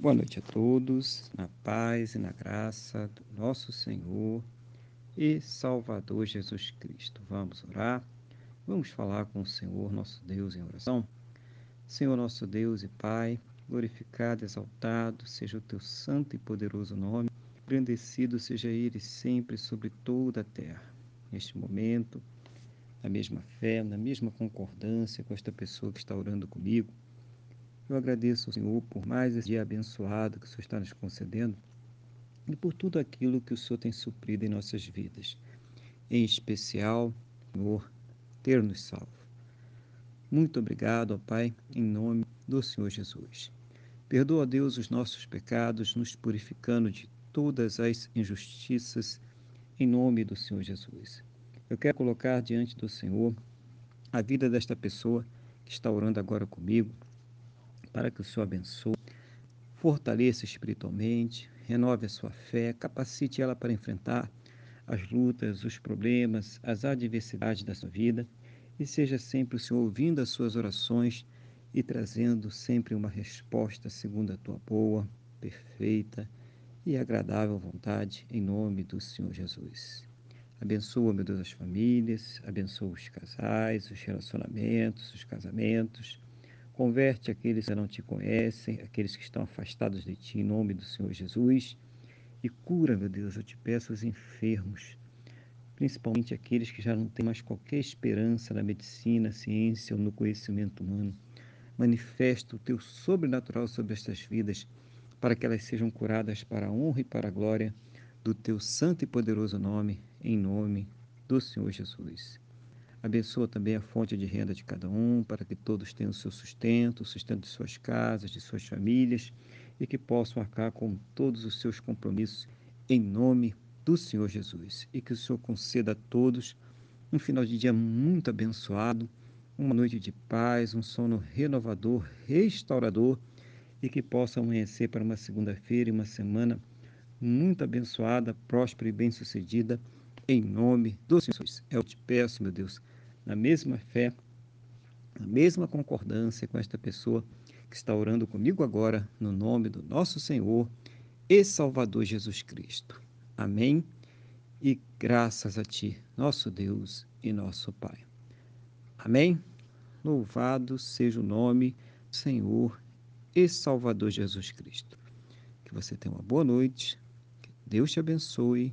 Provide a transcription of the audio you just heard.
Boa noite a todos, na paz e na graça do nosso Senhor e Salvador Jesus Cristo. Vamos orar, vamos falar com o Senhor, nosso Deus, em oração. Senhor, nosso Deus e Pai, glorificado, exaltado seja o teu santo e poderoso nome, engrandecido seja ele sempre sobre toda a terra. Neste momento, na mesma fé, na mesma concordância com esta pessoa que está orando comigo, eu agradeço ao Senhor por mais esse dia abençoado que o Senhor está nos concedendo e por tudo aquilo que o Senhor tem suprido em nossas vidas. Em especial, Senhor, ter nos salvo. Muito obrigado, ó Pai, em nome do Senhor Jesus. Perdoa, Deus, os nossos pecados, nos purificando de todas as injustiças, em nome do Senhor Jesus. Eu quero colocar diante do Senhor a vida desta pessoa que está orando agora comigo, para que o Senhor abençoe, fortaleça espiritualmente, renove a sua fé, capacite ela para enfrentar as lutas, os problemas, as adversidades da sua vida e seja sempre o Senhor ouvindo as suas orações e trazendo sempre uma resposta segundo a tua boa, perfeita e agradável vontade, em nome do Senhor Jesus. Abençoa, meu Deus, as famílias, abençoa os casais, os relacionamentos, os casamentos Converte aqueles que não te conhecem, aqueles que estão afastados de ti, em nome do Senhor Jesus. E cura, meu Deus, eu te peço, os enfermos, principalmente aqueles que já não têm mais qualquer esperança na medicina, ciência ou no conhecimento humano. Manifesta o teu sobrenatural sobre estas vidas, para que elas sejam curadas para a honra e para a glória do teu santo e poderoso nome, em nome do Senhor Jesus. Abençoa também a fonte de renda de cada um, para que todos tenham o seu sustento, o sustento de suas casas, de suas famílias e que possam arcar com todos os seus compromissos em nome do Senhor Jesus. E que o Senhor conceda a todos um final de dia muito abençoado, uma noite de paz, um sono renovador, restaurador e que possa amanhecer para uma segunda-feira e uma semana muito abençoada, próspera e bem-sucedida em nome do Senhor Jesus. Eu te peço, meu Deus, na mesma fé, na mesma concordância com esta pessoa que está orando comigo agora, no nome do nosso Senhor e Salvador Jesus Cristo. Amém. E graças a Ti, nosso Deus e nosso Pai. Amém. Louvado seja o nome do Senhor e Salvador Jesus Cristo. Que você tenha uma boa noite, que Deus te abençoe